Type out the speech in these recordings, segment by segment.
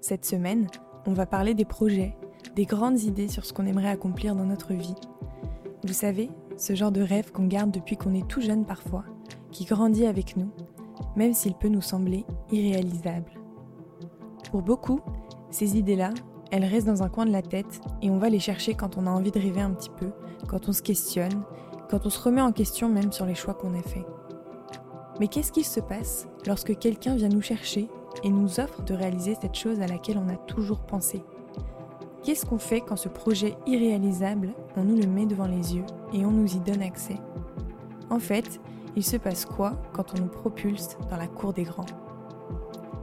Cette semaine, on va parler des projets, des grandes idées sur ce qu'on aimerait accomplir dans notre vie. Vous savez, ce genre de rêve qu'on garde depuis qu'on est tout jeune parfois, qui grandit avec nous, même s'il peut nous sembler irréalisable. Pour beaucoup, ces idées-là, elles restent dans un coin de la tête et on va les chercher quand on a envie de rêver un petit peu, quand on se questionne, quand on se remet en question même sur les choix qu'on a faits. Mais qu'est-ce qui se passe lorsque quelqu'un vient nous chercher et nous offre de réaliser cette chose à laquelle on a toujours pensé? Qu'est-ce qu'on fait quand ce projet irréalisable, on nous le met devant les yeux et on nous y donne accès? En fait, il se passe quoi quand on nous propulse dans la cour des grands?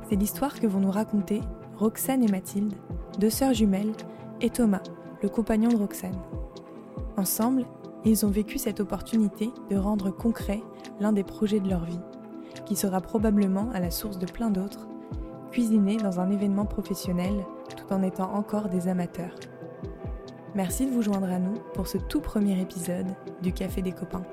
C'est l'histoire que vont nous raconter Roxane et Mathilde, deux sœurs jumelles, et Thomas, le compagnon de Roxane. Ensemble, ils ont vécu cette opportunité de rendre concret l'un des projets de leur vie, qui sera probablement à la source de plein d'autres, cuisiner dans un événement professionnel tout en étant encore des amateurs. Merci de vous joindre à nous pour ce tout premier épisode du Café des copains.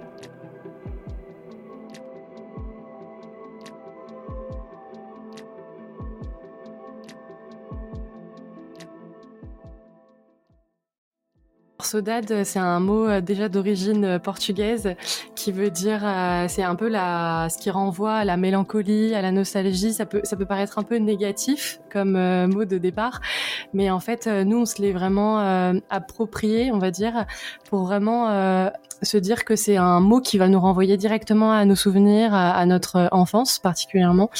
Saudade, c'est un mot euh, déjà d'origine euh, portugaise qui veut dire, euh, c'est un peu la, ce qui renvoie à la mélancolie, à la nostalgie. Ça peut, ça peut paraître un peu négatif comme mot de départ, mais en fait, nous, on se l'est vraiment approprié, on va dire, pour vraiment se dire que c'est un mot qui va nous renvoyer directement à nos souvenirs, à, notre enfance particulièrement,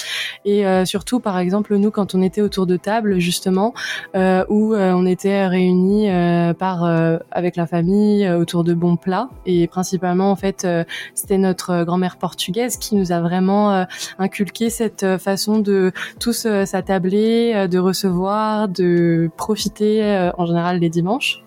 et euh, surtout par exemple nous quand on était autour de table justement euh, où euh, on était réunis par avec la famille autour de bons plats et principalement en fait c'était notre grand-mère portugaise qui nous a vraiment inculqué cette façon de tous s'attabler, de recevoir, de profiter en général les dimanches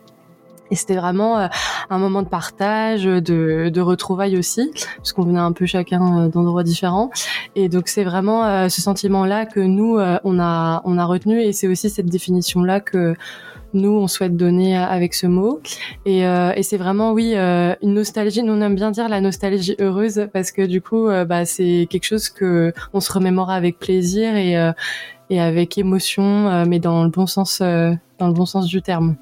et c'était vraiment euh, un moment de partage, de, de retrouvailles aussi, parce qu'on venait un peu chacun euh, d'endroits différents. Et donc c'est vraiment euh, ce sentiment-là que nous on a on a retenu, et c'est aussi cette définition-là que nous on souhaite donner avec ce mot. Et, et c'est vraiment oui une nostalgie. Nous on aime bien dire la nostalgie heureuse parce que du coup bah c'est quelque chose que on se remémore avec plaisir et et avec émotion, mais dans le bon sens dans le bon sens du terme.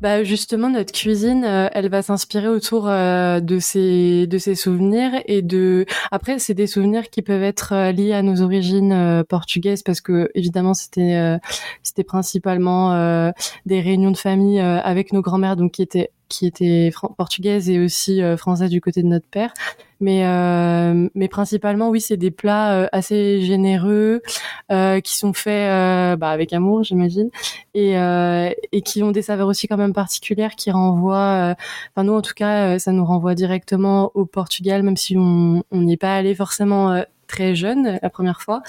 Bah justement notre cuisine, euh, elle va s'inspirer autour euh, de ces de ces souvenirs et de après c'est des souvenirs qui peuvent être euh, liés à nos origines portugaises parce que évidemment c'était c'était principalement des réunions de famille avec nos grands-mères donc qui étaient qui était portugaise et aussi euh, française du côté de notre père. Mais, euh, mais principalement, oui, c'est des plats euh, assez généreux qui sont faits bah, avec amour, j'imagine, et, et qui ont des saveurs aussi quand même particulières qui renvoient. Enfin, nous, en tout cas, ça nous renvoie directement au Portugal, même si on n'y est pas allé forcément très jeune la première fois,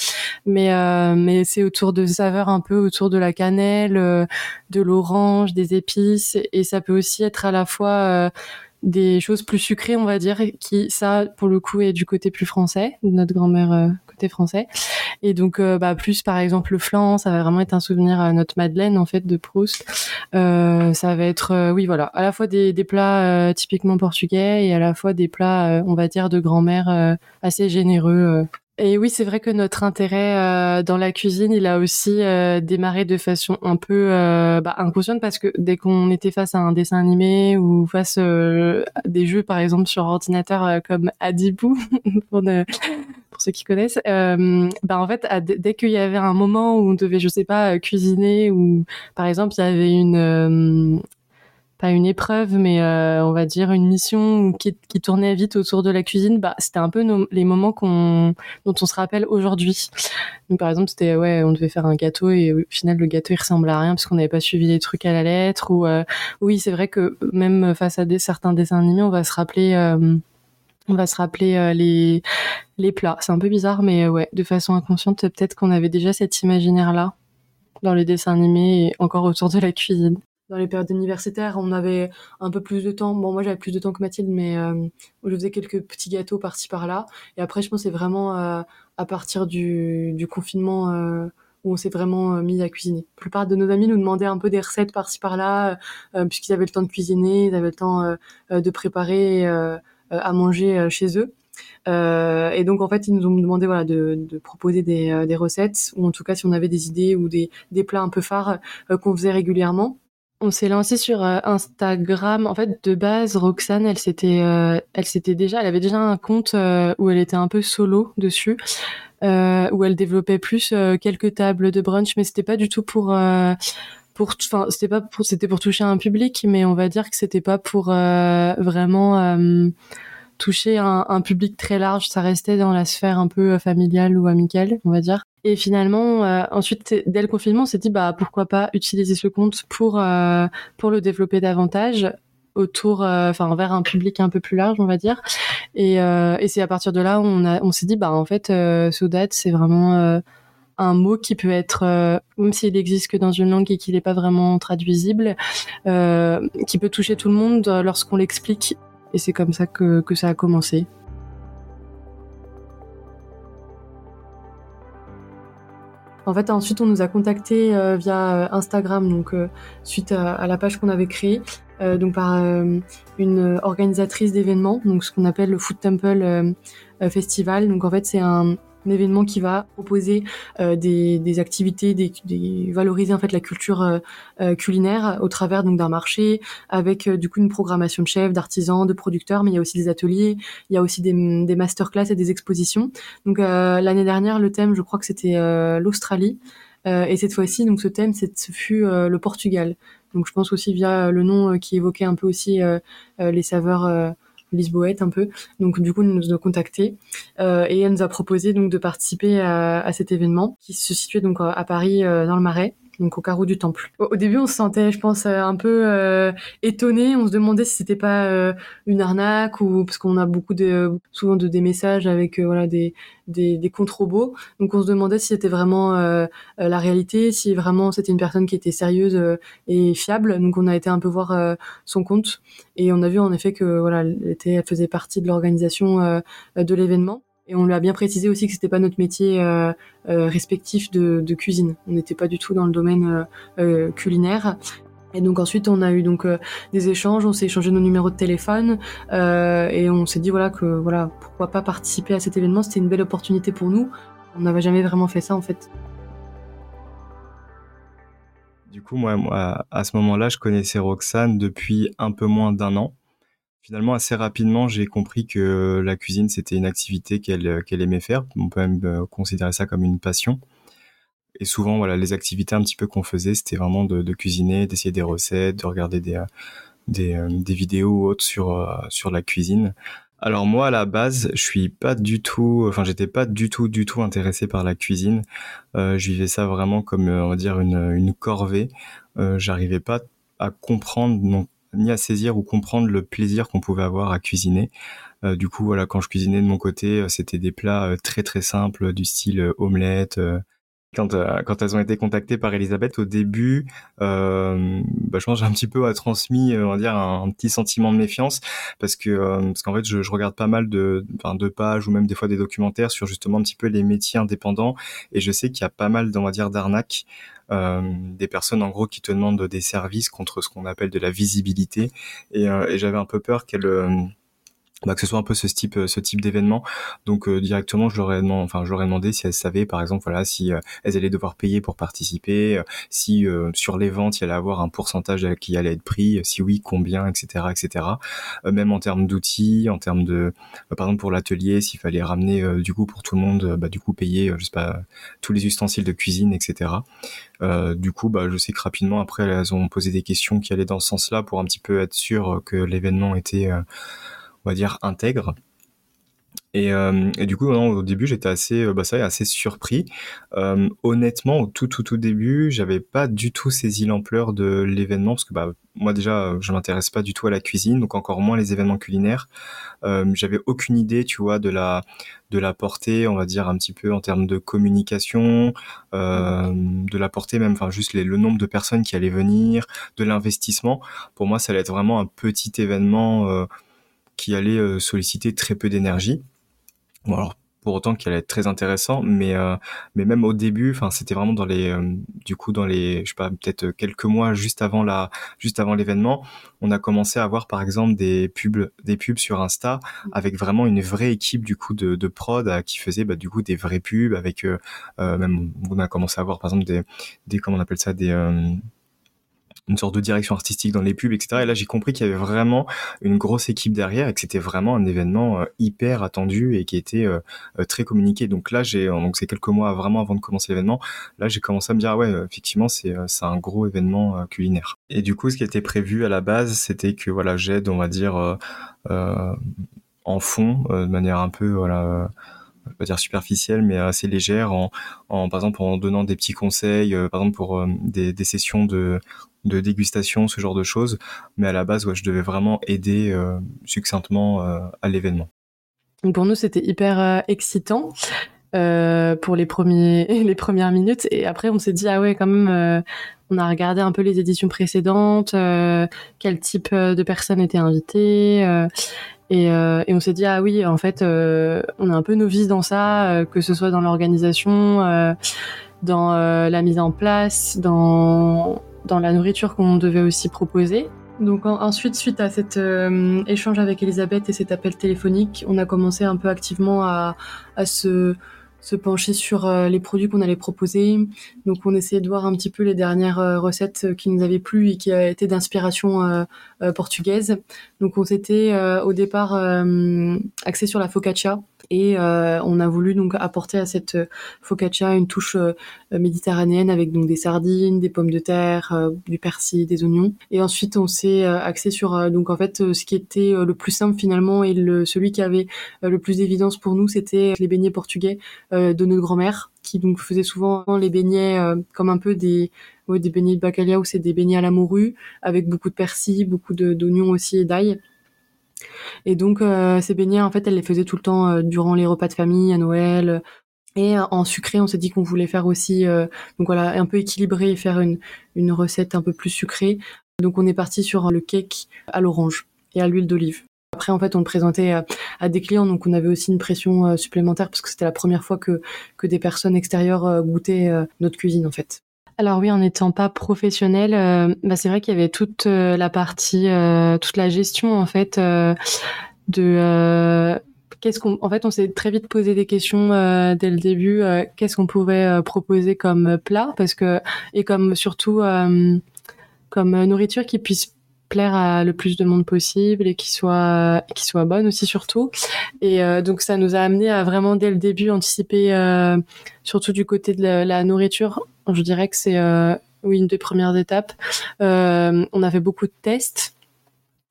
mais euh, mais c'est autour de saveurs un peu autour de la cannelle, euh, de l'orange, des épices, et ça peut aussi être à la fois euh, des choses plus sucrées, on va dire, qui ça pour le coup est du côté plus français, de notre grand-mère français, et donc bah plus par exemple le flan, ça va vraiment être un souvenir à notre Madeleine en fait de Proust. ça va être oui voilà, à la fois des, des plats typiquement portugais et à la fois des plats on va dire de grand-mère assez généreux et oui, c'est vrai que notre intérêt euh, dans la cuisine, il a aussi euh, démarré de façon un peu euh, bah, inconsciente parce que dès qu'on était face à un dessin animé ou face à des jeux, par exemple sur ordinateur comme Adibou, pour, pour ceux qui connaissent, bah en fait, dès qu'il y avait un moment où on devait, je sais pas, cuisiner ou par exemple il y avait une pas une épreuve, mais euh, on va dire une mission qui, tournait vite autour de la cuisine, bah, c'était un peu les moments qu'on, dont on se rappelle aujourd'hui. Par exemple, c'était ouais, on devait faire un gâteau et au final le gâteau il ressemblait à rien parce qu'on n'avait pas suivi les trucs à la lettre. Ou euh, oui, c'est vrai que même face à des, certains dessins animés, on va se rappeler. Euh, on va se rappeler les, les plats. C'est un peu bizarre, mais ouais, de façon inconsciente, peut-être qu'on avait déjà cet imaginaire-là dans les dessins animés et encore autour de la cuisine dans les périodes universitaires, on avait un peu plus de temps. Bon, moi j'avais plus de temps que Mathilde, mais euh, je faisais quelques petits gâteaux par-ci par-là. Et après, je pense c'est vraiment euh, à partir du, confinement euh, où on s'est vraiment euh, mis à cuisiner. La plupart de nos amis nous demandaient un peu des recettes par-ci par-là, puisqu'ils avaient le temps de cuisiner, ils avaient le temps de préparer à manger chez eux. et donc en fait, ils nous ont demandé voilà de, proposer des, recettes ou en tout cas si on avait des idées ou des plats un peu phares qu'on faisait régulièrement. On s'est lancé sur Instagram. En fait, de base, Roxane, elle s'était, s'était déjà, elle avait déjà un compte où elle était un peu solo dessus euh, où elle développait plus euh, quelques tables de brunch, mais c'était pas du tout pour euh, toucher un public mais on va dire que c'était pas pour euh, vraiment toucher un, public très large ça restait dans la sphère un peu familiale ou amicale on va dire et finalement ensuite dès le confinement on s'est dit bah pourquoi pas utiliser ce compte pour pour le développer davantage autour, euh, enfin vers un public un peu plus large, on va dire. Et, euh, c'est à partir de là on, on s'est dit, bah en fait, euh, Sodat, c'est vraiment un mot qui peut être, même s'il existe que dans une langue et qu'il n'est pas vraiment traduisible, qui peut toucher tout le monde lorsqu'on l'explique. Et c'est comme ça que, que ça a commencé. En fait, ensuite, on nous a contacté via Instagram, donc suite à, la page qu'on avait créée, euh, donc par euh, une organisatrice d'événements, donc ce qu'on appelle le Food Temple euh, Festival. Donc en fait, c'est un, événement qui va proposer des, des, activités, des, valoriser en fait la culture culinaire au travers donc d'un marché avec du coup une programmation de chefs, d'artisans, de producteurs, mais il y a aussi des ateliers, il y a aussi des, des masterclass et des expositions. Donc l'année dernière, le thème, je crois que c'était l'Australie. et cette fois-ci, donc ce thème, ce fut le Portugal. Donc je pense aussi via le nom euh, qui évoquait un peu aussi euh, euh, les saveurs lisboètes un peu. Donc du coup, nous a contacté et elle nous a proposé donc de participer à, à, cet événement qui se situait donc à Paris dans le Marais donc au carreau du temple. Au, début, on se sentait, je pense, euh, un peu euh, étonné. On se demandait si c'était pas euh, une arnaque ou parce qu'on a beaucoup de souvent de des messages avec euh, voilà des des, des comptes robots. Donc on se demandait si c'était vraiment la réalité, si vraiment c'était une personne qui était sérieuse et fiable. Donc on a été un peu voir son compte et on a vu en effet que voilà, elle, était, elle faisait partie de l'organisation de l'événement. Et on lui a bien précisé aussi que c'était pas notre métier euh, euh, respectif de, cuisine. On n'était pas du tout dans le domaine euh, culinaire. Et donc ensuite on a eu donc des échanges, on s'est échangé nos numéros de téléphone et on s'est dit voilà que voilà pourquoi pas participer à cet événement. C'était une belle opportunité pour nous. On n'avait jamais vraiment fait ça en fait. Du coup moi à ce moment-là je connaissais Roxane depuis un peu moins d'un an. Finalement, assez rapidement, j'ai compris que la cuisine, c'était une activité qu'elle qu'elle aimait faire. On peut même euh, considérer ça comme une passion. Et souvent, voilà, les activités un petit peu qu'on faisait, c'était vraiment de, cuisiner, d'essayer des recettes, de regarder des, euh, des, euh, vidéos ou autres sur, sur la cuisine. Alors moi, à la base, je suis pas du tout, enfin, j'étais pas du tout, du tout intéressé par la cuisine. Euh, je vivais ça vraiment comme, on va dire, une, corvée. Euh, J'arrivais pas à comprendre non ni à saisir ou comprendre le plaisir qu'on pouvait avoir à cuisiner. Euh, du coup, voilà, quand je cuisinais de mon côté, euh, c'était des plats euh, très très simples du style omelette. Quand, quand elles ont été contactées par Elisabeth au début, euh, bah, je pense j'ai un petit peu transmis, on va dire, un, petit sentiment de méfiance parce que parce qu'en fait, je, je, regarde pas mal de, de pages ou même des fois des documentaires sur justement un petit peu les métiers indépendants et je sais qu'il y a pas mal, on va dire, d'arnaques euh, des personnes en gros qui te demandent des services contre ce qu'on appelle de la visibilité. Et, euh, et j'avais un peu peur qu'elle euh, bah, que ce soit un peu ce type ce type d'événement. Donc euh, directement je leur ai demandé enfin je leur ai demandé si elles savaient par exemple voilà si euh, elles allaient devoir payer pour participer si sur les ventes il allait avoir un pourcentage qui allait être pris si oui combien etc etc même en termes d'outils en termes de par exemple pour l'atelier s'il fallait ramener du coup pour tout le monde bah, du coup payer je sais pas tous les ustensiles de cuisine etc du coup bah je sais que rapidement après elles ont posé des questions qui allaient dans ce sens là pour un petit peu être sûr que l'événement était on va dire, intègre. Et, euh, du coup, au début, j'étais assez, euh, bah, ça, assez surpris. Euh, honnêtement, tout, tout, tout début, j'avais pas du tout saisi l'ampleur de l'événement parce que, bah, moi déjà, je m'intéresse pas du tout à la cuisine, donc encore moins les événements culinaires. J'avais aucune idée, tu vois, de la, de la portée, on va dire un petit peu en termes de communication, de la portée même, enfin juste les, le nombre de personnes qui allaient venir, de l'investissement. Pour moi, ça allait être vraiment un petit événement. Qui allait euh, solliciter très peu d'énergie. Bon alors pour autant allait être très intéressant mais euh, mais même au début c'était vraiment dans les euh, du coup dans les je sais pas peut-être quelques mois juste avant la juste avant l'événement on a commencé à voir par exemple des pubs des pubs sur Insta avec vraiment une vraie équipe du coup de, prod qui faisait bah, du coup des vraies pubs avec même on a commencé à voir par exemple des des comment on appelle ça des une sorte de direction artistique dans les pubs, etc. Et là, j'ai compris qu'il y avait vraiment une grosse équipe derrière et que c'était vraiment un événement euh, hyper attendu et qui était euh, euh, très communiqué. Donc là, j'ai donc c'est quelques mois vraiment avant de commencer l'événement. Là, j'ai commencé à me dire ah ouais, effectivement, c'est c'est un gros événement culinaire. Et du coup, ce qui était prévu à la base, c'était que voilà, j'aide, on va dire en fond, de manière un peu voilà pas dire superficielle, mais assez légère, en, en, par exemple en donnant des petits conseils, par exemple pour des, des, sessions de, de dégustation, ce genre de choses. Mais à la base, je devais vraiment aider euh, succinctement euh, à l'événement. Pour nous, c'était hyper euh, excitant. pour les premiers les premières minutes et après on s'est dit ah ouais quand même on a regardé un peu les éditions précédentes quel type de personnes étaient invitées et, et, on s'est dit ah oui en fait on est un peu novice dans ça que ce soit dans l'organisation dans la mise en place dans dans la nourriture qu'on devait aussi proposer. Donc ensuite, suite à cet euh, échange avec Elisabeth et cet appel téléphonique, on a commencé un peu activement à, se pencher sur euh, les produits qu'on allait proposer. Donc on essayait de voir un petit peu les dernières euh, recettes qui nous avaient plu et qui étaient d'inspiration portugaise. Donc on s'était au départ axé sur la focaccia et on a voulu donc apporter à cette focaccia une touche méditerranéenne avec donc des sardines, des pommes de terre, du persil, des oignons. Et ensuite on s'est axé sur donc en fait ce qui était le plus simple finalement et le, celui qui avait le plus d'évidence pour nous c'était les beignets portugais euh, de notre grand-mère qui donc faisait souvent les beignets euh, comme un peu des des beignets de bacalhau, c'est des beignets à la morue avec beaucoup de persil, beaucoup d'oignons aussi et d'ail. Et donc euh, ces beignets en fait elle les faisait tout le temps durant les repas de famille à Noël. Et en sucré, on s'est dit qu'on voulait faire aussi, donc voilà, un peu équilibré et faire une, une recette un peu plus sucrée. Donc on est parti sur le cake à l'orange et à l'huile d'olive. Après, en fait, on le présentait à, des clients, donc on avait aussi une pression euh, supplémentaire parce que c'était la première fois que, que des personnes extérieures euh, goûtaient euh, notre cuisine, en fait. Alors oui, en n'étant pas professionnel, bah c'est vrai qu'il y avait toute la partie, toute la gestion en fait de qu'est-ce qu'on en fait on s'est très vite posé des questions dès le début qu'est-ce qu'on pouvait proposer comme plat parce que et comme surtout comme nourriture qui puisse plaire à le plus de monde possible et qui soit qui soit bonne aussi surtout. Et euh, donc ça nous a amené à vraiment dès le début anticiper euh, surtout du côté de la, nourriture je dirais que c'est euh, oui une des premières étapes on a fait beaucoup de tests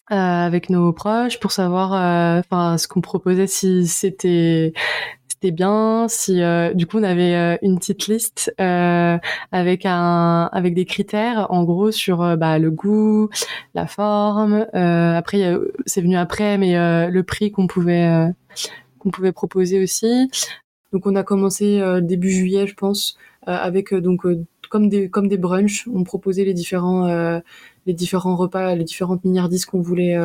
avec nos proches pour savoir enfin ce qu'on proposait si c'était bien, si euh, du coup on avait euh, une petite liste euh, avec un avec des critères en gros sur bah, le goût, la forme. après c'est venu après, mais le prix qu'on pouvait qu'on pouvait proposer aussi. Donc on a commencé début juillet, je pense, avec donc comme des comme des brunchs. On proposait les différents les différents repas, les différentes miniardises qu'on voulait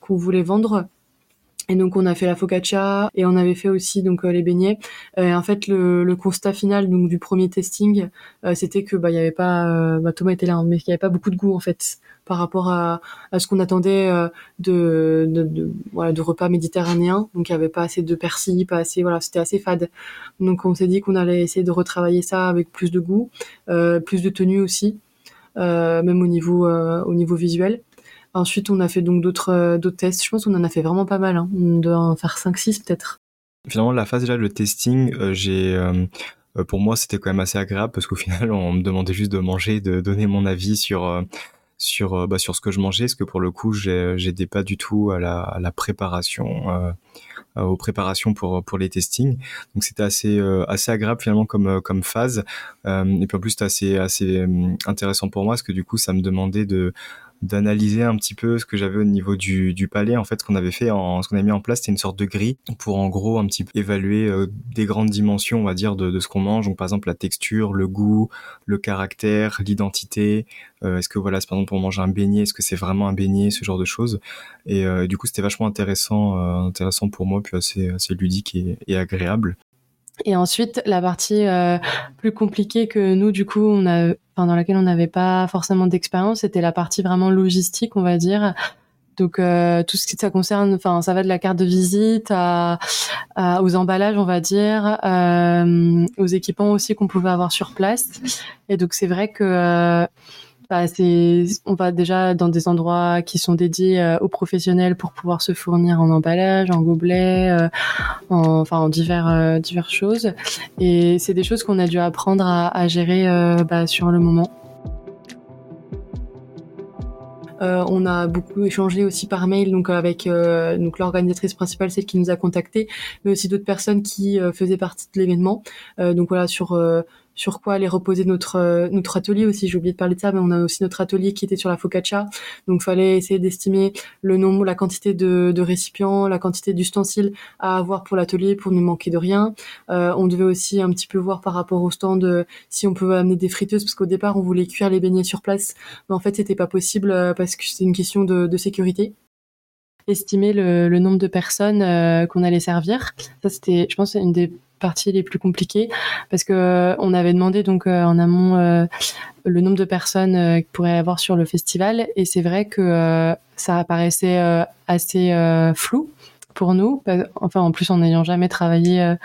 qu'on voulait vendre. Et donc on a fait la focaccia et on avait fait aussi donc euh, les beignets. Euh, en fait le, le, constat final donc du premier testing euh, c'était que bah il y avait pas bah, Thomas était là hein, mais qu'il y avait pas beaucoup de goût en fait par rapport à, à ce qu'on attendait de, de, de, voilà de repas méditerranéens. Donc il y avait pas assez de persil, pas assez voilà c'était assez fade. Donc on s'est dit qu'on allait essayer de retravailler ça avec plus de goût, plus de tenue aussi, même au niveau au niveau visuel. Ensuite, on a fait donc d'autres euh, d'autres tests. Je pense qu'on en a fait vraiment pas mal. Hein. On doit en faire 5-6 peut-être. Finalement, la phase déjà, le testing, euh, j'ai euh, pour moi, c'était quand même assez agréable parce qu'au final, on me demandait juste de manger, de donner mon avis sur sur bah, sur ce que je mangeais, parce que pour le coup, j'aidais pas du tout à la, à la préparation. aux préparations pour pour les testings donc c'était assez assez agréable finalement comme comme phase et puis en plus c'était assez assez intéressant pour moi parce que du coup ça me demandait de d'analyser un petit peu ce que j'avais au niveau du, du palais. En fait, ce qu'on avait fait, en, ce qu'on a mis en place, c'était une sorte de grille pour en gros un petit peu évaluer euh, des grandes dimensions, on va dire, de, de ce qu'on mange. Donc par exemple la texture, le goût, le caractère, l'identité. Euh, est-ce que voilà, par exemple pour manger un beignet, est-ce que c'est vraiment un beignet, ce genre de choses. Et euh, du coup, c'était vachement intéressant, intéressant pour moi, puis assez, assez ludique et, et agréable. Et ensuite, la partie euh, plus compliquée que nous, du coup, on a, enfin, dans laquelle on n'avait pas forcément d'expérience, c'était la partie vraiment logistique, on va dire. Donc euh, tout ce qui ça concerne, enfin, ça va de la carte de visite à, aux emballages, on va dire, euh, aux équipements aussi qu'on pouvait avoir sur place. Et donc c'est vrai que bah, c'est, on va déjà dans des endroits qui sont dédiés euh, aux professionnels pour pouvoir se fournir en emballage, en gobelet, euh, en, enfin en divers euh, diverses choses. Et c'est des choses qu'on a dû apprendre à, à gérer bah, sur le moment. Euh, on a beaucoup échangé aussi par mail, donc avec euh, donc l'organisatrice principale, celle qui nous a contactés, mais aussi d'autres personnes qui faisaient partie de l'événement. donc voilà sur sur quoi allait reposer notre euh, notre atelier aussi. J'ai oublié de parler de ça, mais on a aussi notre atelier qui était sur la focaccia. Donc, fallait essayer d'estimer le nombre, la quantité de, récipients, la quantité d'ustensiles à avoir pour l'atelier pour ne manquer de rien. Euh, on devait aussi un petit peu voir par rapport au stand euh, si on pouvait amener des friteuses, parce qu'au départ, on voulait cuire les beignets sur place, mais en fait, c'était pas possible parce que c'est une question de, sécurité estimer le, nombre de personnes qu'on allait servir. Ça, c'était, je pense, une des parties les plus compliquées parce que euh, on avait demandé donc euh, en amont euh, le nombre de personnes qu'il pourrait y avoir sur le festival et c'est vrai que ça apparaissait assez flou pour nous. Enfin, en plus, en n'ayant jamais travaillé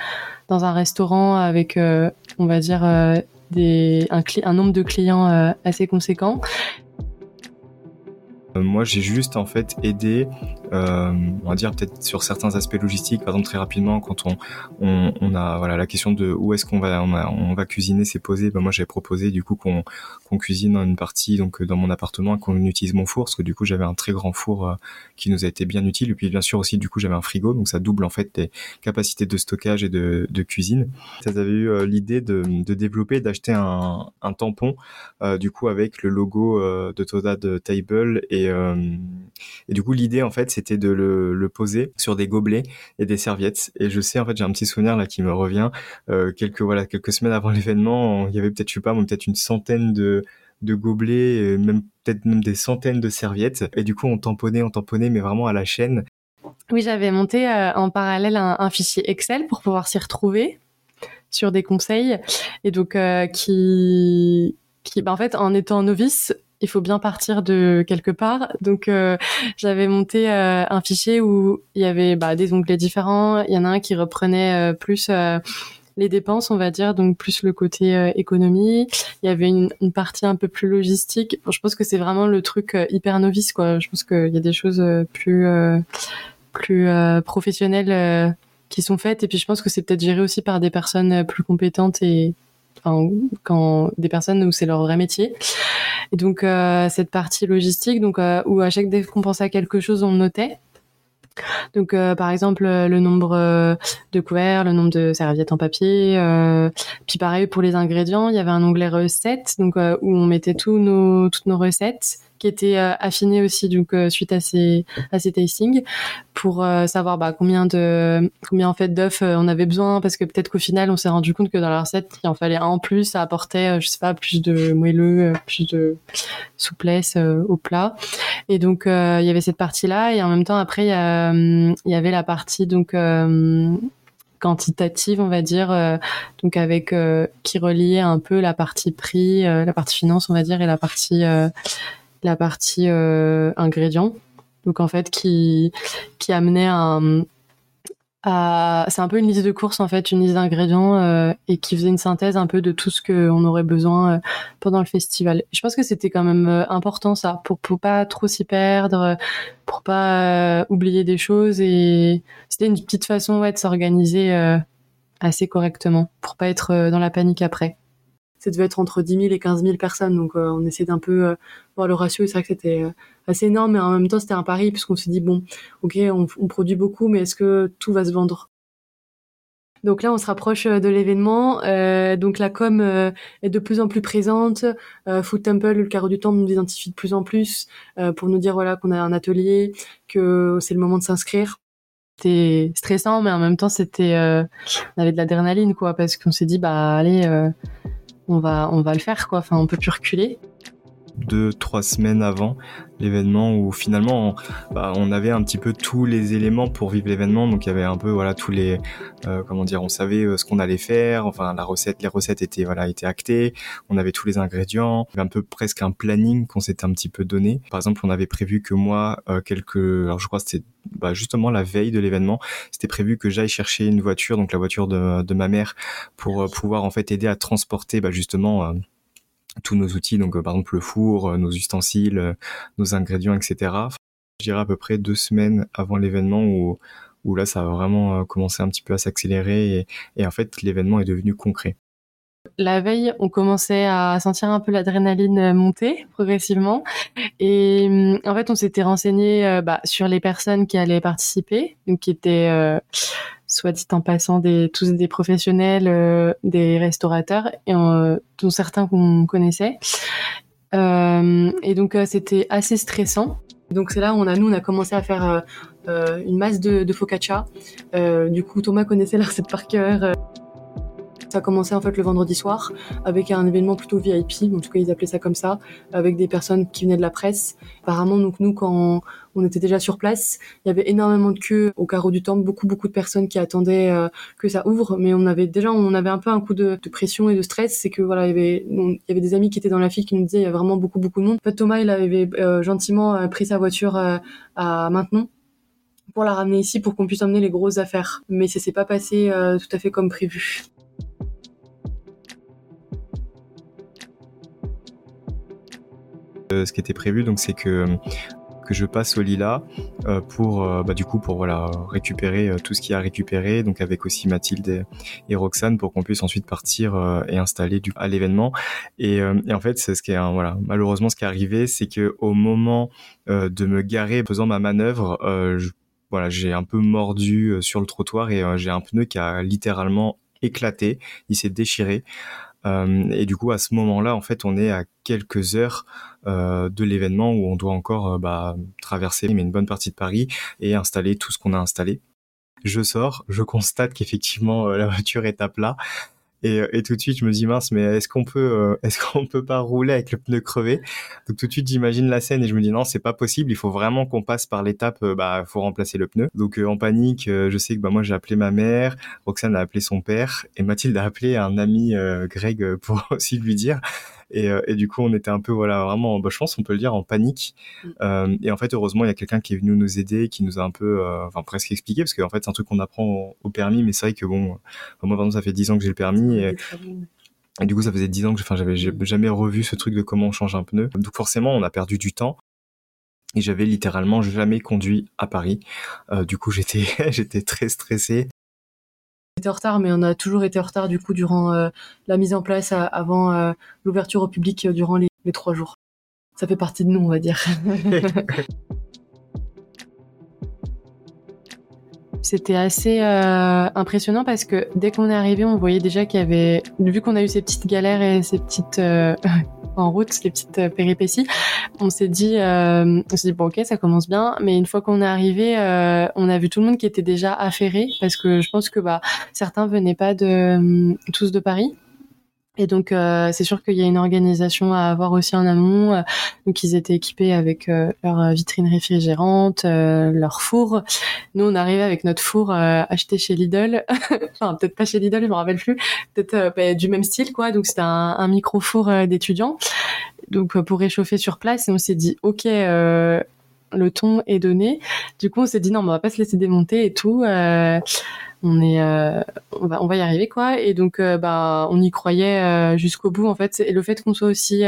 dans un restaurant avec, on va dire, des, un, un nombre de clients assez conséquent. Euh, moi, j'ai juste en fait aidé, euh, on va dire peut-être sur certains aspects logistiques, par exemple très rapidement quand on on, a voilà la question de où est-ce qu'on va on, va cuisiner s'est posée. Ben moi, j'avais proposé du coup qu'on qu'on cuisine dans une partie donc dans mon appartement qu'on utilise mon four parce que du coup j'avais un très grand four euh, qui nous a été bien utile et puis bien sûr aussi du coup j'avais un frigo donc ça double en fait les capacités de stockage et de, cuisine. Ça avait eu euh, l'idée de, de développer d'acheter un, un tampon euh, du coup avec le logo de Toda de Table et euh, et, du coup, l'idée, en fait, c'était de le, poser sur des gobelets et des serviettes. Et je sais, en fait, j'ai un petit souvenir là qui me revient. Euh, quelques voilà, quelques semaines avant l'événement, il y avait peut-être, je sais pas, peut-être une centaine de de gobelets, même peut-être même des centaines de serviettes. Et du coup, on tamponnait, on tamponnait, mais vraiment à la chaîne. Oui, j'avais monté euh, en parallèle un, fichier Excel pour pouvoir s'y retrouver sur des conseils. Et donc, qui, qui, bah, en fait, en étant novice, il faut bien partir de quelque part. Donc euh, j'avais monté euh, un fichier où il y avait bah, des onglets différents. Il y en a un qui reprenait euh, plus les dépenses, on va dire, donc plus le côté économie. Il y avait une, une, partie un peu plus logistique. je pense que c'est vraiment le truc hyper novice, quoi. Je pense qu'il y a des choses plus plus professionnelles qui sont faites. Et puis je pense que c'est peut-être géré aussi par des personnes plus compétentes et quand des personnes où c'est leur vrai métier. Et donc euh, cette partie logistique, donc euh, où à chaque fois qu'on pensait à quelque chose, on notait. Donc, euh, par exemple, le nombre de couverts, le nombre de serviettes en papier. puis pareil pour les ingrédients, il y avait un onglet recettes, donc où on mettait tous nos, toutes nos recettes qui était euh, affiné aussi donc euh, suite à ces à ces tastings pour euh, savoir bah, combien de combien en fait d'œufs on avait besoin parce que peut-être qu'au final on s'est rendu compte que dans la recette il en fallait un en plus ça apportait je sais pas plus de moelleux plus de souplesse au plat. Et donc il y avait cette partie là et en même temps après il y, y avait la partie donc quantitative, on va dire, donc avec qui reliait un peu la partie prix, la partie finance, on va dire, et la partie la partie euh, ingrédients. Donc en fait, qui, qui amenait un, c'est un peu une liste de courses en fait, une liste d'ingrédients euh, et qui faisait une synthèse un peu de tout ce qu'on aurait besoin euh, pendant le festival. Je pense que c'était quand même important ça, pour, pour pas trop s'y perdre, pour pas oublier des choses et c'était une petite façon ouais, de s'organiser assez correctement pour pas être dans la panique après ça devait être entre 10 000 et 15 000 personnes. Donc euh, on essaie d'un peu euh, voir le ratio. C'est vrai que c'était euh, assez énorme, mais en même temps c'était un pari puisqu'on s'est dit bon, ok, on, produit beaucoup, mais est-ce que tout va se vendre? Donc là, on se rapproche de l'événement. donc la com est de plus en plus présente. Food Temple, le carreau du temps, nous identifie de plus en plus pour nous dire voilà qu'on a un atelier, que c'est le moment de s'inscrire. C'était stressant, mais en même temps, c'était on avait de l'adrénaline quoi, parce qu'on s'est dit bah allez on va, on va le faire, quoi. Enfin, on peut plus reculer. Deux, trois semaines avant l'événement où finalement on, bah, on, avait un petit peu tous les éléments pour vivre l'événement. Donc il y avait un peu voilà tous les euh, comment dire, on savait euh, ce qu'on allait faire. Enfin la recette, les recettes étaient voilà étaient actées. On avait tous les ingrédients. Avait un peu presque un planning qu'on s'était un petit peu donné. Par exemple, on avait prévu que moi euh, quelques, alors je crois que c'était bah, justement la veille de l'événement, c'était prévu que j'aille chercher une voiture, donc la voiture de, de ma mère, pour pouvoir en fait aider à transporter bah, justement tous nos outils, donc par exemple le four, nos ustensiles, nos ingrédients, etc. Je dirais à peu près deux semaines avant l'événement où, où là ça a vraiment commencé un petit peu à s'accélérer et, et en fait l'événement est devenu concret. La veille, on commençait à sentir un peu l'adrénaline monter progressivement. Et en fait, on s'était renseigné bah, sur les personnes qui allaient participer, donc qui étaient euh, soit dit en passant des tous des professionnels, euh, des restaurateurs, et euh, dont certains qu'on connaissait. Euh, et donc c'était assez stressant. Donc c'est là où on a nous on a commencé à faire une masse de, de focaccia. du coup Thomas connaissait la recette par cœur. Ça a commencé en fait le vendredi soir avec un événement plutôt VIP, en tout cas ils appelaient ça comme ça, avec des personnes qui venaient de la presse. Apparemment donc nous quand on était déjà sur place, il y avait énormément de queues au carreau du temple, beaucoup beaucoup de personnes qui attendaient euh, que ça ouvre, mais on avait déjà on avait un peu un coup de, pression et de stress, c'est que voilà il y avait des amis qui étaient dans la file qui nous disaient il y a vraiment beaucoup beaucoup de monde. En fait Thomas il avait euh, gentiment euh, pris sa voiture à Maintenon pour la ramener ici pour qu'on puisse emmener les grosses affaires, mais ça s'est pas passé tout à fait comme prévu. Ce qui était prévu, donc c'est que que je passe au Lila euh, pour euh, bah, du coup pour voilà récupérer tout ce qu'il a à récupérer donc avec aussi Mathilde et, Roxane pour qu'on puisse ensuite partir et installer du à l'événement. Et, en fait c'est ce qui est voilà malheureusement ce qui est arrivé c'est que au moment de me garer faisant ma manœuvre voilà j'ai un peu mordu sur le trottoir et j'ai un pneu qui a littéralement éclaté il s'est déchiré. euh, et du coup, à ce moment-là, en fait, on est à quelques heures euh, de l'événement où on doit encore euh, bah, traverser mais une bonne partie de Paris et installer tout ce qu'on a installé. Je sors, je constate qu'effectivement la voiture est à plat. Et, et, tout de suite, je me dis mince, mais est-ce qu'on peut, euh, est-ce qu'on peut pas rouler avec le pneu crevé? Donc tout de suite, j'imagine la scène et je me dis non, c'est pas possible. Il faut vraiment qu'on passe par l'étape, euh, bah, faut remplacer le pneu. Donc euh, en panique, je sais que bah moi j'ai appelé ma mère, Roxane a appelé son père et Mathilde a appelé un ami Greg pour aussi lui dire. Et, euh, et, du coup, on était un peu, voilà, vraiment, bah, je pense, on peut le dire, en panique. Mm. Euh, et en fait, heureusement, il y a quelqu'un qui est venu nous aider, qui nous a un peu, euh, enfin, presque expliqué, parce qu'en fait, c'est un truc qu'on apprend au, permis, mais c'est vrai que bon, moi, pardon, ça fait 10 ans que j'ai le permis. Et, et du coup, ça faisait 10 ans que j'avais jamais revu ce truc de comment on change un pneu. Donc forcément, on a perdu du temps. Et j'avais littéralement jamais conduit à Paris. Euh, du coup, j'étais j'étais très stressé était en retard, mais on a toujours été en retard du coup durant euh, la mise en place avant euh, l'ouverture au public euh, durant les, trois jours. Ça fait partie de nous, on va dire. C'était assez impressionnant parce que dès qu'on est arrivé, on voyait déjà qu'il y avait, vu qu'on a eu ces petites galères et ces petites en route, les petites euh, péripéties, on s'est dit, euh, on s'est dit bon ok, ça commence bien, mais une fois qu'on est arrivé, euh, on a vu tout le monde qui était déjà affairé parce que je pense que bah certains venaient pas de tous de Paris. Et donc, euh, c'est sûr qu'il y a une organisation à avoir aussi en amont. Euh, donc, ils étaient équipés avec euh, leur vitrine réfrigérante, leur four. Nous, on arrivait avec notre four acheté chez Lidl. enfin, peut-être pas chez Lidl, je me rappelle plus. Peut-être bah, du même style, quoi. Donc, c'était un, un micro-four d'étudiants. Donc, pour réchauffer sur place. Et on s'est dit, OK, le ton est donné. Du coup, on s'est dit, non, on va pas se laisser démonter et tout on est euh, on va on va y arriver quoi. Et donc euh, bah on y croyait euh, jusqu'au bout en fait. Et le fait qu'on soit aussi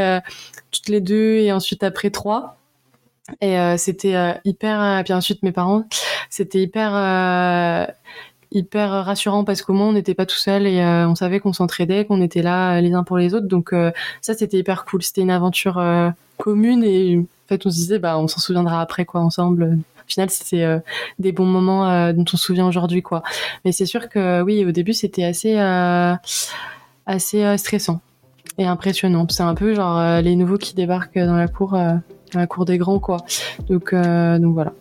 toutes les deux et ensuite après trois. Et c'était hyper puis ensuite mes parents c'était hyper hyper rassurant parce qu'au moins on n'était pas tout seul et on savait qu'on s'entraidait qu'on était là les uns pour les autres. Donc ça c'était hyper cool. C'était une aventure commune et en fait on se disait bah on s'en souviendra après quoi ensemble au final, c'est euh, des bons moments euh, dont on se souvient aujourd'hui, quoi. Mais c'est sûr que oui, au début, c'était assez, euh, assez stressant et impressionnant. C'est un peu genre les nouveaux qui débarquent dans la cour, la cour des grands, quoi. Donc, donc voilà.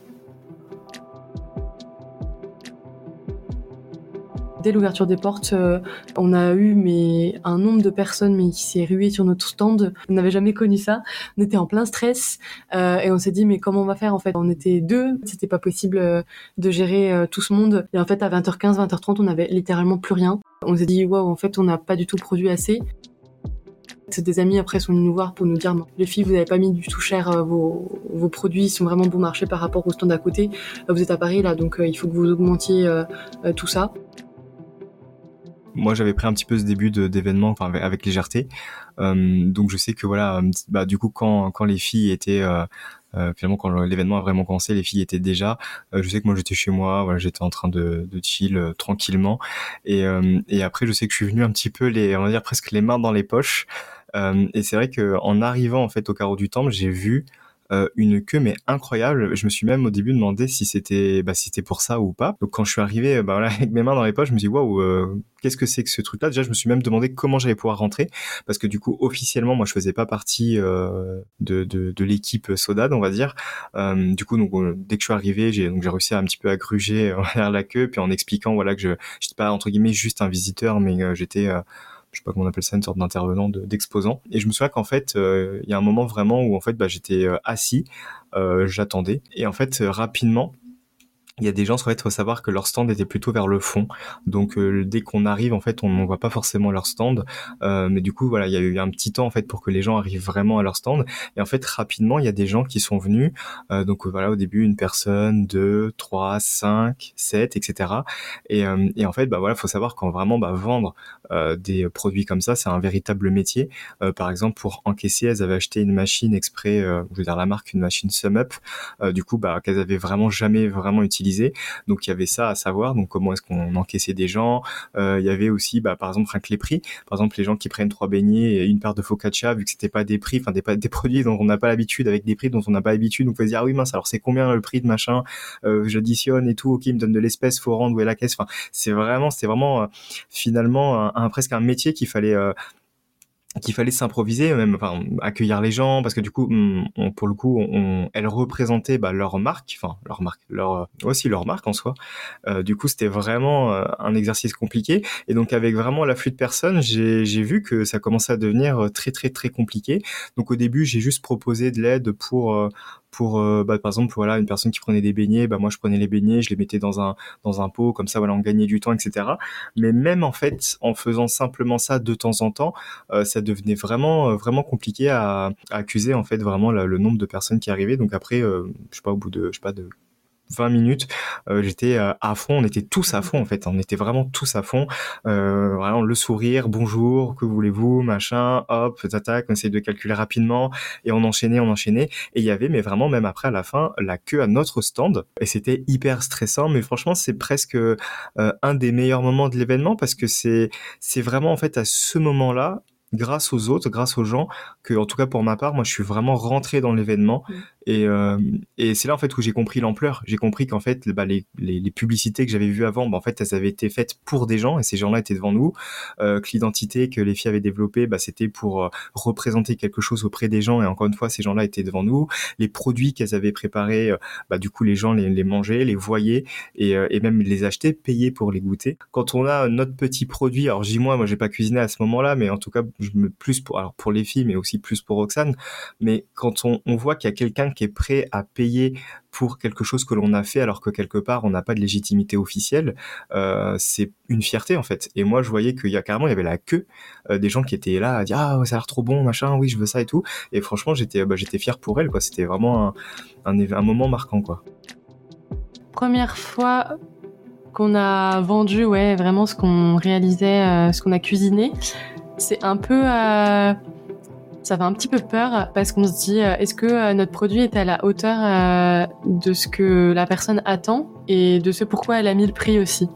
L'ouverture des portes, on a eu mais un nombre de personnes mais qui s'est rué sur notre stand. On n'avait jamais connu ça. On était en plein stress et on s'est dit mais comment on va faire en fait? On était deux, c'était pas possible de gérer tout ce monde. Et en fait à 20h15, 20h30, on avait littéralement plus rien. On s'est dit waouh, en fait on n'a pas du tout produit assez. Des amis après sont venus nous voir pour nous dire les filles vous n'avez pas mis du tout cher euh, vos, vos produits sont vraiment bon marché par rapport au stand à côté euh, vous êtes à Paris là donc euh, il faut que vous augmentiez tout ça moi j'avais pris un petit peu ce début d'événement enfin, avec, légèreté. Donc je sais que voilà bah, du coup quand, quand les filles étaient finalement quand l'événement a vraiment commencé les filles étaient déjà je sais que moi j'étais chez moi voilà j'étais en train de, de chill tranquillement. Et, et après je sais que je suis venu un petit peu les on va dire presque les mains dans les poches. Euh, et c'est vrai que en arrivant en fait au carreau du temple, j'ai vu euh, une queue mais incroyable. Je me suis même au début demandé si c'était bah, si c'était pour ça ou pas. Donc quand je suis arrivé bah, voilà, avec mes mains dans les poches, je me dit waouh, euh, qu'est-ce que c'est que ce truc-là? Déjà, je me suis même demandé comment j'allais pouvoir rentrer parce que du coup officiellement, moi je faisais pas partie euh, de, de, de l'équipe Sodad, on va dire. Euh, du coup, donc dès que je suis arrivé, j'ai donc j'ai réussi à un petit peu à gruger vers la queue, puis en expliquant voilà que je j'étais pas entre guillemets juste un visiteur, mais j'étais je sais pas comment on appelle ça, une sorte d'intervenant, d'exposant. et je me souviens qu'en fait, euh, il y a un moment vraiment où en fait, bah, j'étais euh, assis, euh, j'attendais, et en fait, rapidement, il y a des gens, en fait, faut savoir que leur stand était plutôt vers le fond. Donc, euh, dès qu'on arrive, en fait, on ne voit pas forcément leur stand. Euh, mais du coup, voilà, il y a eu un petit temps, en fait, pour que les gens arrivent vraiment à leur stand. Et en fait, rapidement, il y a des gens qui sont venus. Euh, donc, voilà, au début, une personne, deux, trois, cinq, sept, etc. Et, et en fait, bah voilà, faut savoir qu'en vraiment, bah, vendre des produits comme ça, c'est un véritable métier. par exemple, pour encaisser, elles avaient acheté une machine exprès, je veux dire la marque, une machine SumUp. du coup, bah, qu'elles avaient vraiment jamais vraiment donc il y avait ça à savoir. Donc comment est-ce qu'on encaissait des gens. Euh, il y avait aussi, bah, par exemple, que les prix. Par exemple, les gens qui prennent trois beignets et une paire de focaccia, vu que c'était pas des prix, enfin des, produits dont on n'a pas l'habitude, avec des prix dont on n'a pas l'habitude, on se dire ah oui mince, alors c'est combien le prix de machin euh, J'additionne et tout. Ok, il me donne de l'espèce, faut rendre où est la caisse. Enfin, c'est vraiment, c'est vraiment euh, finalement un, presque un métier qu'il fallait qu'il fallait s'improviser, même enfin, accueillir les gens, parce que du coup, on, pour le coup, on, elles représentaient bah, leur marque, enfin leur marque, leur aussi leur marque en soi. Euh, du coup, c'était vraiment euh, un exercice compliqué, et donc avec vraiment l'afflux de personnes, j'ai vu que ça commençait à devenir très très très compliqué. Donc au début, j'ai juste proposé de l'aide pour euh, pour euh, bah, par exemple voilà une personne qui prenait des beignets bah moi je prenais les beignets je les mettais dans un dans un pot comme ça voilà on gagnait du temps etc mais même en fait en faisant simplement ça de temps en temps euh, ça devenait vraiment euh, vraiment compliqué à, à, accuser en fait vraiment le nombre de personnes qui arrivaient. Donc après je sais pas au bout de je sais pas de 20 minutes, euh, j'étais euh, à fond, on était tous à fond en fait, on était vraiment tous à fond, euh, vraiment le sourire, bonjour, que voulez-vous, machin, hop, attaque, on essayait de calculer rapidement et on enchaînait, on enchaînait. Et il y avait mais vraiment même après à la fin la queue à notre stand et c'était hyper stressant mais franchement c'est presque euh, un des meilleurs moments de l'événement parce que c'est c'est vraiment en fait à ce moment-là grâce aux autres, grâce aux gens, que en tout cas pour ma part, moi je suis vraiment rentré dans l'événement. Mm. Et, euh, et c'est là en fait où j'ai compris l'ampleur. J'ai compris qu'en fait bah, les, publicités que j'avais vues avant, bah, en fait elles avaient été faites pour des gens et ces gens-là étaient devant nous. Euh, que l'identité que les filles avaient développée, bah, c'était pour euh, représenter quelque chose auprès des gens et encore une fois ces gens-là étaient devant nous. Les produits qu'elles avaient préparés, du coup les gens les, mangeaient, les voyaient et, même les achetaient, payaient pour les goûter. Quand on a notre petit produit, alors dis moi, moi j'ai pas cuisiné à ce moment-là, mais en tout cas plus pour alors pour les filles mais aussi plus pour Roxane mais quand on, on voit qu'il y a quelqu'un qui est prêt à payer pour quelque chose que l'on a fait alors que quelque part on n'a pas de légitimité officielle euh, c'est une fierté en fait. Et moi je voyais qu'il y a carrément il y avait la queue euh, des gens qui étaient là à dire ah ça a l'air trop bon machin oui je veux ça et tout. Et franchement j'étais bah, fier pour elle quoi. C'était vraiment un, un, moment marquant quoi. Première fois qu'on a vendu ouais vraiment ce qu'on réalisait euh, ce qu'on a cuisiné c'est un peu ça fait un petit peu peur parce qu'on se dit euh, est-ce que euh, notre produit est à la hauteur de ce que la personne attend et de ce pourquoi elle a mis le prix aussi?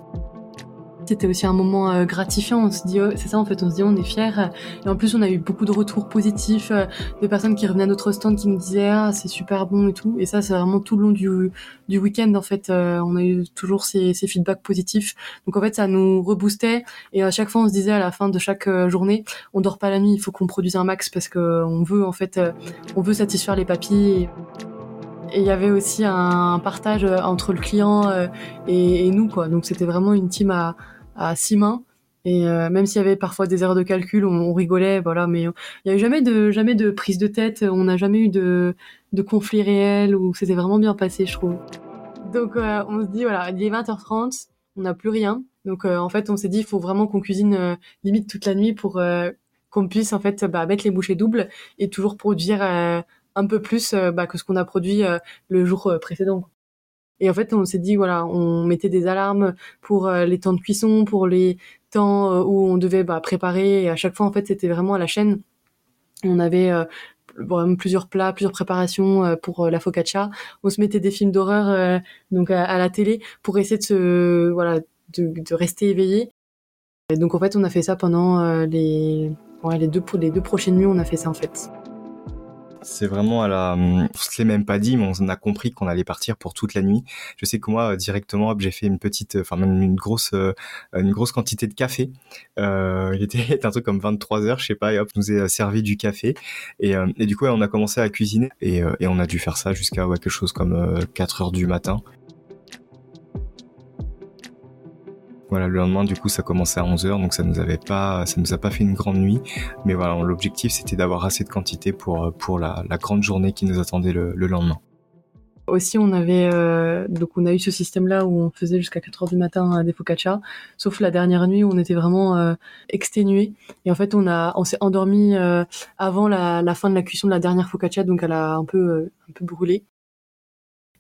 C'était aussi un moment euh, gratifiant. On se dit, oh, c'est ça en fait, on se dit, on est fiers. Et en plus, on a eu beaucoup de retours positifs euh, de personnes qui revenaient à notre stand qui nous disaient, ah, c'est super bon et tout. Et ça, c'est vraiment tout le long du, du week-end en fait. Euh, on a eu toujours ces, ces feedbacks positifs. Donc en fait, ça nous reboostait. Et à chaque fois, on se disait à la fin de chaque journée, on dort pas la nuit, il faut qu'on produise un max parce que on veut en fait, on veut satisfaire les papilles. Et il y avait aussi un partage entre le client et nous, quoi. Donc c'était vraiment une team à, à six mains. Et même s'il y avait parfois des erreurs de calcul, on, rigolait, voilà. Mais il n'y a eu jamais de jamais de prise de tête. On n'a jamais eu de de conflit réel où c'était vraiment bien passé, je trouve. Donc on se dit voilà, il est 20h30, on n'a plus rien. Donc en fait, on s'est dit il faut vraiment qu'on cuisine limite toute la nuit pour qu'on puisse en fait bah, mettre les bouchées doubles et toujours produire un peu plus bah, que ce qu'on a produit le jour précédent. Et en fait, on s'est dit, voilà, on mettait des alarmes pour euh, les temps de cuisson, pour les temps euh, où on devait bah, préparer. Et à chaque fois, en fait, c'était vraiment à la chaîne. On avait euh, plusieurs plats, plusieurs préparations pour la focaccia. On se mettait des films d'horreur donc à, la télé pour essayer de se, voilà, de, rester éveillé. Et donc en fait, on a fait ça pendant les, les deux les deux prochaines nuits. On a fait ça en fait. C'est vraiment à la. On se l'est même pas dit, mais on a compris qu'on allait partir pour toute la nuit. Je sais que moi, directement, j'ai fait une petite, enfin même une grosse, euh, une grosse quantité de café. Euh, il était un truc comme 23 heures, je sais pas, et hop, nous est servi du café. Et, euh, et du coup, on a commencé à cuisiner et, et on a dû faire ça jusqu'à quelque chose comme 4 heures du matin. Voilà, le lendemain, du coup, ça commençait à 11h, donc ça nous avait pas, ça nous a pas fait une grande nuit. Mais voilà, l'objectif, c'était d'avoir assez de quantité pour, la, grande journée qui nous attendait le, lendemain. Aussi, on avait euh, donc on a eu ce système-là où on faisait jusqu'à 4 heures du matin euh, des focaccia. Sauf la dernière nuit où on était vraiment euh, exténué et en fait on a on s'est endormi avant la, la, fin de la cuisson de la dernière focaccia, donc elle a un peu un peu brûlé.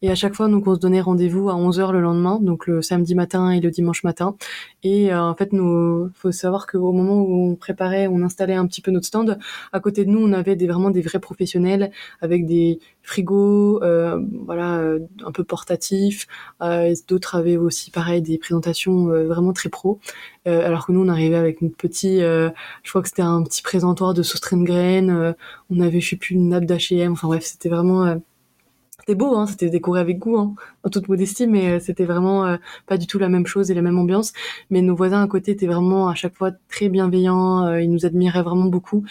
Et à chaque fois, donc, on se donnait rendez-vous à 11h le lendemain, donc le samedi matin et le dimanche matin. Et euh, en fait, nous, faut savoir qu'au moment où on préparait, on installait un petit peu notre stand, à côté de nous, on avait des, vraiment des vrais professionnels avec des frigos, euh, voilà, euh, un peu portatifs. Euh, D'autres avaient aussi, pareil, des présentations euh, vraiment très pro. alors que nous, on arrivait avec notre petit, je crois que c'était un petit présentoir de sauce graines. on avait, je sais plus, une nappe d'H&M. Enfin bref, c'était vraiment c'était beau, hein, c'était décoré avec goût, hein, en toute modestie, mais euh, c'était vraiment euh, pas du tout la même chose et la même ambiance. Mais nos voisins à côté étaient vraiment à chaque fois très bienveillants, euh, ils nous admiraient vraiment beaucoup.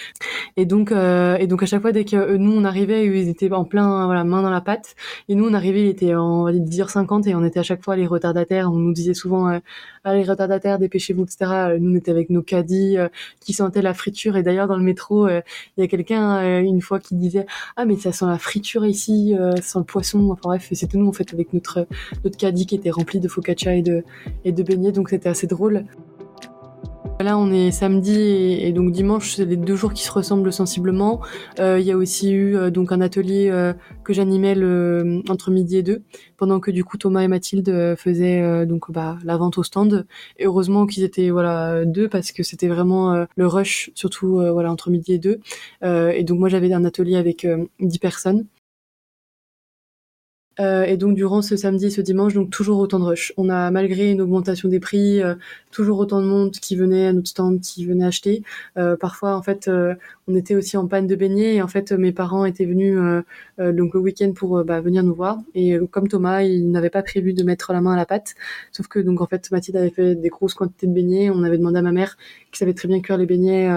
Et donc, et donc à chaque fois dès que nous on arrivait, ils étaient en plein voilà main dans la pâte. Et nous on arrivait, il était en 10h50 et on était à chaque fois les retardataires. On nous disait souvent allez retardataires, dépêchez-vous, etc. Nous on était avec nos caddies qui sentaient la friture. Et d'ailleurs dans le métro, il y a quelqu'un une fois qui disait ah mais ça sent la friture ici, poisson. Enfin bref, c'était nous en fait avec notre notre caddie qui était rempli de focaccia et de et de beignets, donc c'était assez drôle. Là, on est samedi et, donc dimanche, c'est les deux jours qui se ressemblent sensiblement. Euh, il y a aussi eu euh, donc un atelier euh, que j'animais entre midi et deux, pendant que du coup Thomas et Mathilde faisaient donc bah, la vente au stand. Et heureusement qu'ils étaient voilà deux parce que c'était vraiment le rush, surtout voilà entre midi et deux. et donc moi j'avais un atelier avec dix personnes. Euh, et donc durant ce samedi et ce dimanche, donc toujours autant de rush. On a malgré une augmentation des prix, euh, toujours autant de monde qui venait à notre stand, qui venait acheter. Euh, parfois, en fait, on était aussi en panne de beignets et en fait, mes parents étaient venus donc le week-end pour bah, venir nous voir. Et comme Thomas, il n'avait pas prévu de mettre la main à la pâte, sauf que donc en fait, Mathilde avait fait des grosses quantités de beignets. On avait demandé à ma mère, qui savait très bien cuire les beignets,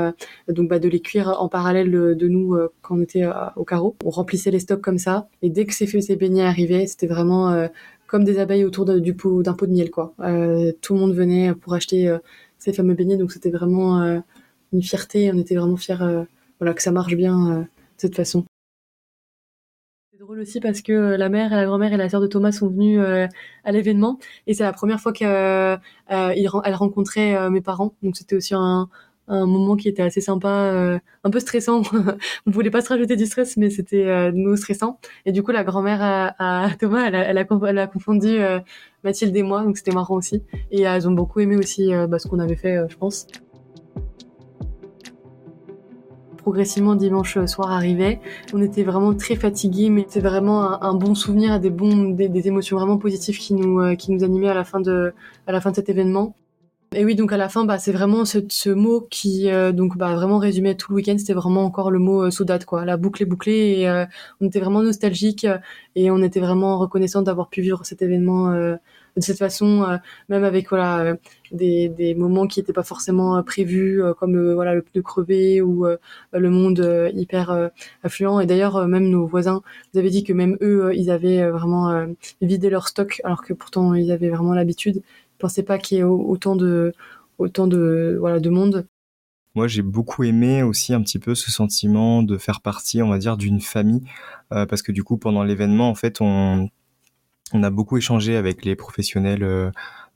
donc bah, de les cuire en parallèle de nous quand on était au carreau. On remplissait les stocks comme ça. Et dès que ces, ces beignets arrivaient c'était vraiment euh, comme des abeilles autour d'un pot, pot de miel, quoi. Euh, tout le monde venait pour acheter euh, ces fameux beignets, donc c'était vraiment une fierté. On était vraiment fiers, voilà, que ça marche bien de cette façon. C'est drôle aussi parce que la mère, la grand-mère et la sœur de Thomas sont venues à l'événement et c'est la première fois qu'elle rencontrait mes parents. Donc c'était aussi un, un moment qui était assez sympa, euh, un peu stressant. On voulait pas se rajouter du stress, mais c'était euh, nous stressant. Et du coup, la grand-mère à, Thomas, elle a, elle a, elle a confondu euh, Mathilde et moi, donc c'était marrant aussi. Et elles ont beaucoup aimé aussi bah, ce qu'on avait fait, je pense. Progressivement, dimanche soir arrivait. On était vraiment très fatigués, mais c'est vraiment un, bon souvenir, des bons, des, émotions vraiment positives qui nous, qui nous animaient à la fin de, à la fin de cet événement. Et oui, donc à la fin, bah, c'est vraiment ce, ce, mot qui, euh, donc, bah, vraiment résumait tout le week-end. C'était vraiment encore le mot euh, quoi. La boucle est bouclée et euh, on était vraiment nostalgique et on était vraiment reconnaissant d'avoir pu vivre cet événement euh, de cette façon, même avec voilà des, des moments qui n'étaient pas forcément prévus, comme voilà le pneu crevé ou le monde hyper affluent. Et d'ailleurs, même nos voisins vous avez dit que même eux, ils avaient vraiment vidé leur stock, alors que pourtant ils avaient vraiment l'habitude pensais pas qu'il y ait autant de autant de voilà de monde. Moi, j'ai beaucoup aimé aussi un petit peu ce sentiment de faire partie, on va dire, d'une famille, parce que du coup, pendant l'événement, en fait, on on a beaucoup échangé avec les professionnels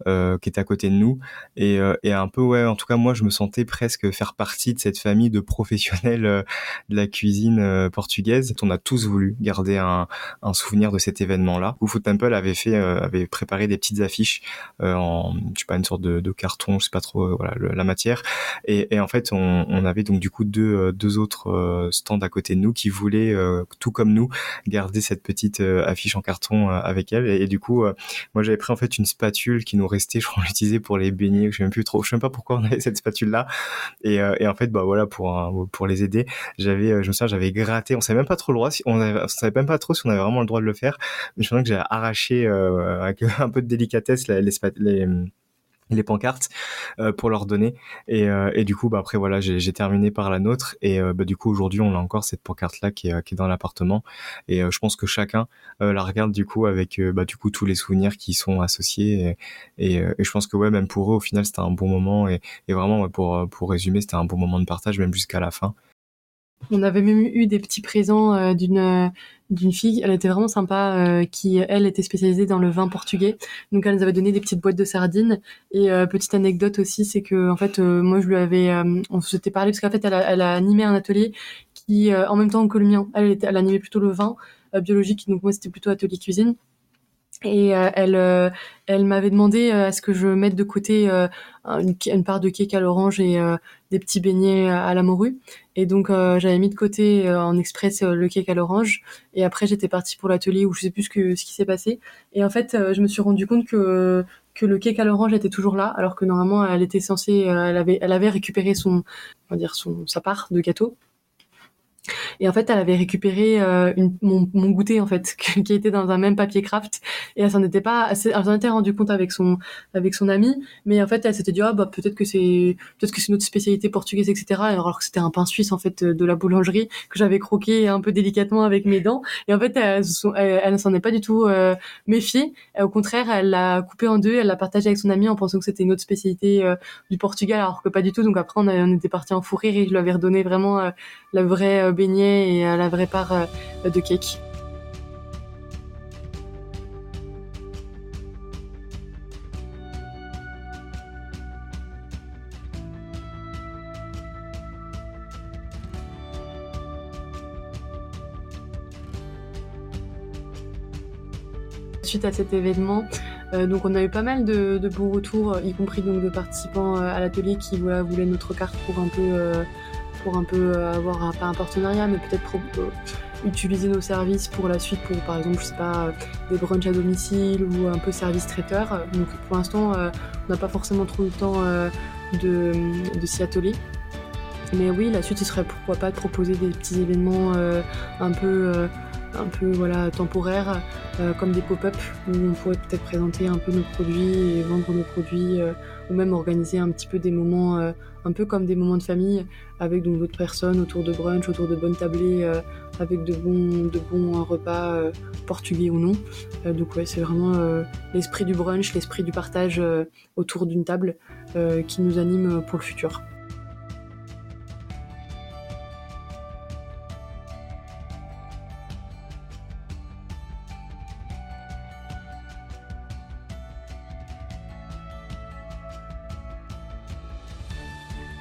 euh, qui était à côté de nous. Et, euh, et un peu ouais en tout cas moi je me sentais presque faire partie de cette famille de professionnels euh, de la cuisine portugaise. On a tous voulu garder un, un souvenir de cet événement là où Temple avait fait avait préparé des petites affiches en je sais pas une sorte de, de carton je sais pas trop voilà la matière. Et, et en fait on, on, avait donc du coup deux deux autres stands à côté de nous qui voulaient tout comme nous garder cette petite affiche en carton avec elle. Et, et du coup moi j'avais pris en fait une spatule qui nous restait, je crois, l'utiliser pour les beignets. Je sais même plus trop, je sais même pas pourquoi on avait cette spatule là. Et, euh, et en fait, bah voilà, pour pour les aider, j'avais, euh, je me souviens, j'avais gratté. On savait même pas trop le droit, on, on savait même pas trop si on avait vraiment le droit de le faire. Mais je me souviens que j'ai arraché euh, avec un peu de délicatesse les, les, les les pancartes euh, pour leur donner. Et, euh, et du coup bah après voilà j'ai terminé par la nôtre. Et euh, bah, du coup aujourd'hui on a encore cette pancarte là qui est, qui est dans l'appartement. Et je pense que chacun la regarde du coup avec bah du coup tous les souvenirs qui sont associés. Et, et, et je pense que ouais même pour eux au final c'était un bon moment. Et, et vraiment pour pour résumer c'était un bon moment de partage même jusqu'à la fin on avait même eu des petits présents euh, d'une euh, d'une fille, elle était vraiment sympa, euh, qui elle était spécialisée dans le vin portugais. Donc elle nous avait donné des petites boîtes de sardines. Et petite anecdote aussi, c'est que en fait moi je lui avais, on s'était parlé parce qu'en fait elle a, elle a, animé un atelier qui en même temps que le mien, elle était, elle animait plutôt le vin biologique, donc moi c'était plutôt atelier cuisine. Et euh, elle, euh, elle m'avait demandé euh, à ce que je mette de côté une, une, part de cake à l'orange et des petits beignets à la morue. Et donc j'avais mis de côté en express le cake à l'orange. Et après j'étais partie pour l'atelier où je sais plus ce, que, ce qui s'est passé. Et en fait je me suis rendu compte que que le cake à l'orange était toujours là, alors que normalement elle était censée, elle avait, elle avait récupéré son, on va dire son sa part de gâteau. Et en fait, elle avait récupéré euh, mon, mon, goûter en fait, qui était dans un même papier craft. Et elle s'en était pas, elle s'en était rendu compte avec son avec son ami, mais en fait, elle s'était dit ah bah peut-être que c'est peut-être que c'est notre spécialité portugaise, etc. Alors que c'était un pain suisse en fait de la boulangerie que j'avais croqué un peu délicatement avec mes dents. Et en fait, elle, elle, s'en est pas du tout euh, méfiée. Au contraire, elle l'a coupé en deux, elle l'a partagé avec son ami en pensant que c'était une autre spécialité euh, du Portugal, alors que pas du tout. Donc après, on, on était parti en fou rire et je lui avais redonné vraiment euh, la vraie beignet et la vraie part euh, de cake. Suite à cet événement, euh, donc on a eu pas mal de, bons retours, y compris donc de participants euh, à l'atelier qui voulaient notre carte pour un peu pour un peu euh, avoir un, pas un partenariat, mais peut-être euh, utiliser nos services pour la suite, pour par exemple, je sais pas, euh, des brunchs à domicile ou un peu service traiteur. Donc pour l'instant, on n'a pas forcément trop le temps de, s'y atteler. Mais oui, la suite, ce serait pourquoi pas de proposer des petits événements un peu un peu voilà temporaires comme des pop-up où on pourrait peut-être présenter un peu nos produits et vendre nos produits ou même organiser un petit peu des moments euh, un peu comme des moments de famille avec d'autres personnes autour de brunch, autour de bonnes tablées, euh, avec de bons, repas euh, portugais ou non. donc ouais, c'est vraiment l'esprit du brunch, l'esprit du partage autour d'une table qui nous anime pour le futur.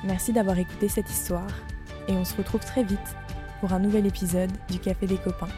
Merci d'avoir écouté cette histoire et on se retrouve très vite pour un nouvel épisode du Café des copains.